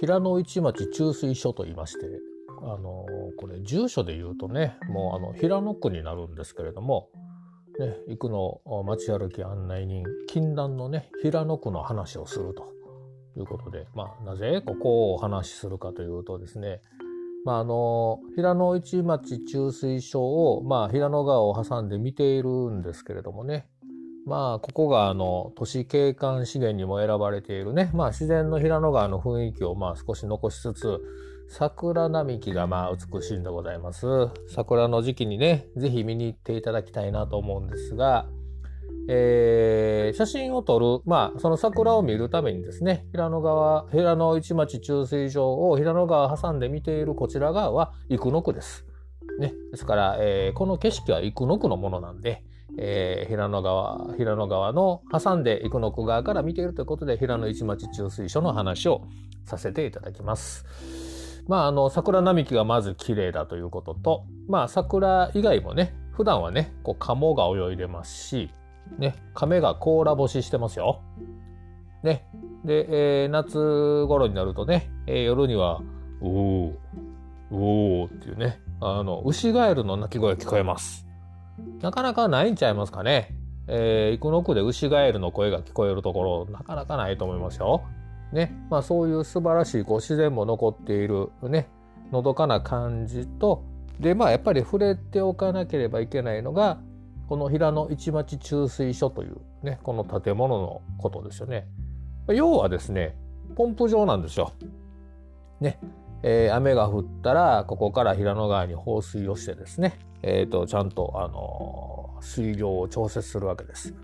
平野市町中水所と言いましてあのこれ住所で言うとねもうあの平野区になるんですけれども、ね、行くの街歩き案内人禁断のね平野区の話をすると。いうことで、まあ、なぜここをお話しするかというとですねまあ、あの平野市町中水所を、まあ、平野川を挟んで見ているんですけれどもねまあここがあの都市景観資源にも選ばれているね、まあ、自然の平野川の雰囲気をまあ少し残しつつ桜並木がまあ美しいんでございます。桜の時期にね是非見に行っていただきたいなと思うんですが、えー、写真を撮るまあその桜を見るためにですね平野川平野市町中水場を平野川挟んで見ているこちら側は生野区です。ね、ですから、えー、この景色は生野区のものなんで、えー、平野川平野川の挟んで生野区側から見ているということで平野市町中水所の話をさせていただきます。まあ、あの桜並木がまず綺麗だということと、まあ、桜以外もね普段はねこう鴨が泳いでますし、ね、亀が甲羅干ししてますよ。ね、で、えー、夏頃になるとね、えー、夜には「おおおお」っていうねあの牛ガエルの鳴き声が聞こえます。なかなかないんちゃいますかね。えー、生野区で牛ガエルの声が聞こえるところ、なかなかないと思いますよ。ね。まあそういう素晴らしいこう自然も残っているね、のどかな感じと、で、まあやっぱり触れておかなければいけないのが、この平野市町中水所というね、この建物のことですよね。要はですね、ポンプ場なんですよ。ね。えー、雨が降ったら、ここから平野川に放水をしてですね、えーと、ちゃんと、あの、水量を調節するわけです。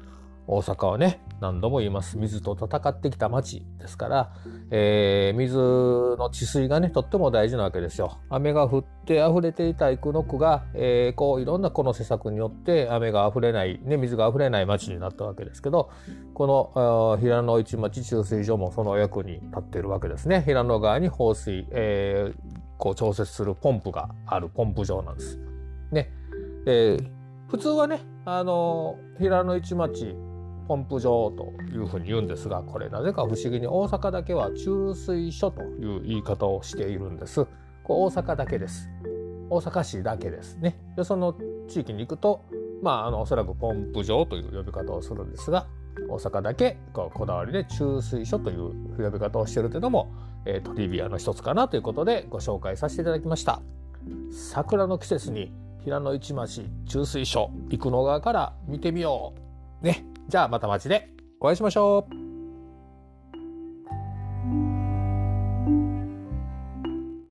大阪はね何度も言います水と戦ってきた町ですから、えー、水の治水がねとっても大事なわけですよ。雨が降って溢れていた生野区が、えー、こういろんなこの施策によって雨が溢れない、ね、水が溢れない町になったわけですけどこの平野市町中水所もその役に立っているわけですね。平野川に放水、えー、こう調節するポンプがあるポンプ場なんです。ね。えー、普通はね、あの平野市町ポンプ場というふうに言うんですがこれなぜか不思議に大阪だけは中水所という言い方をしているんです。これ大阪だけです。大阪市だけですね。でその地域に行くとまああのおそらくポンプ場という呼び方をするんですが大阪だけこうこだわりで中水所という呼び方をしているというのも、えー、トリビアの一つかなということでご紹介させていただきました。桜の季節に平野市町中水所生野川から見てみよう。ね。じゃあまた街でお会いしましょう。